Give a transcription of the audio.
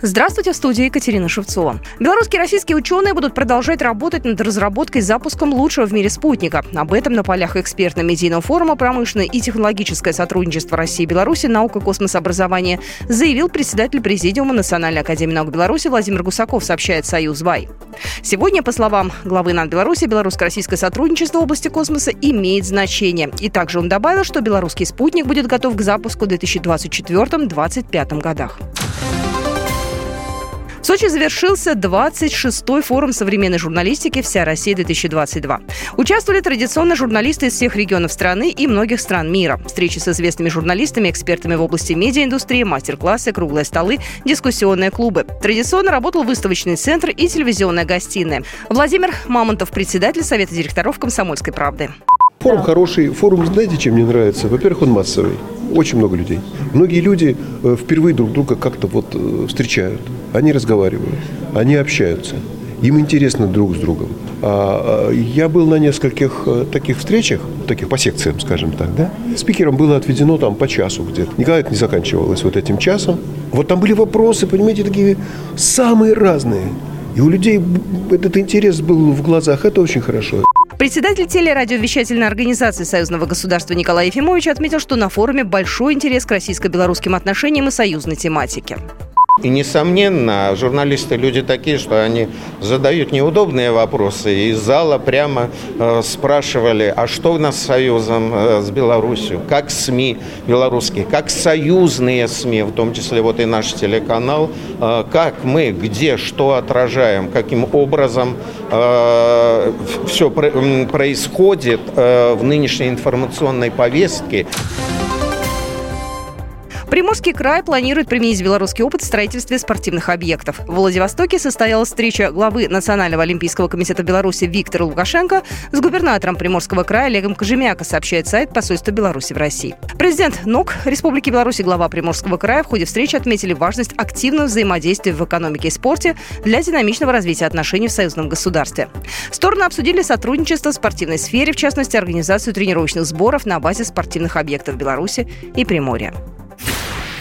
Здравствуйте, в студии Екатерина Шевцова. Белорусские и российские ученые будут продолжать работать над разработкой и запуском лучшего в мире спутника. Об этом на полях экспертно-медийного форума «Промышленное и технологическое сотрудничество России и Беларуси. Наука, космос, образование» заявил председатель Президиума Национальной академии наук Беларуси Владимир Гусаков, сообщает «Союз ВАЙ». Сегодня, по словам главы НАН Беларуси, белорусско-российское сотрудничество в области космоса имеет значение. И также он добавил, что белорусский спутник будет готов к запуску в 2024-2025 годах. В Сочи завершился 26-й форум современной журналистики «Вся Россия-2022». Участвовали традиционно журналисты из всех регионов страны и многих стран мира. Встречи с известными журналистами, экспертами в области медиаиндустрии, мастер-классы, круглые столы, дискуссионные клубы. Традиционно работал выставочный центр и телевизионная гостиная. Владимир Мамонтов, председатель Совета директоров «Комсомольской правды». Форум хороший. Форум, знаете, чем мне нравится? Во-первых, он массовый. Очень много людей. Многие люди э, впервые друг друга как-то вот э, встречают. Они разговаривают, они общаются. Им интересно друг с другом. А, а, я был на нескольких э, таких встречах, таких по секциям, скажем так, да. Спикерам было отведено там по часу где-то. Никогда это не заканчивалось вот этим часом. Вот там были вопросы, понимаете, такие самые разные. И у людей этот интерес был в глазах. Это очень хорошо. Председатель телерадиовещательной организации Союзного государства Николай Ефимович отметил, что на форуме большой интерес к российско-белорусским отношениям и союзной тематике. И, несомненно, журналисты люди такие, что они задают неудобные вопросы. Из зала прямо э, спрашивали, а что у нас с Союзом, э, с Беларусью, как СМИ белорусские, как союзные СМИ, в том числе вот и наш телеканал, э, как мы, где, что отражаем, каким образом э, все происходит э, в нынешней информационной повестке. Приморский край планирует применить белорусский опыт в строительстве спортивных объектов. В Владивостоке состоялась встреча главы Национального олимпийского комитета Беларуси Виктора Лукашенко с губернатором Приморского края Олегом Кожемяко, сообщает сайт посольства Беларуси в России. Президент НОК Республики Беларусь и глава Приморского края в ходе встречи отметили важность активного взаимодействия в экономике и спорте для динамичного развития отношений в союзном государстве. Стороны обсудили сотрудничество в спортивной сфере, в частности, организацию тренировочных сборов на базе спортивных объектов Беларуси и Приморья.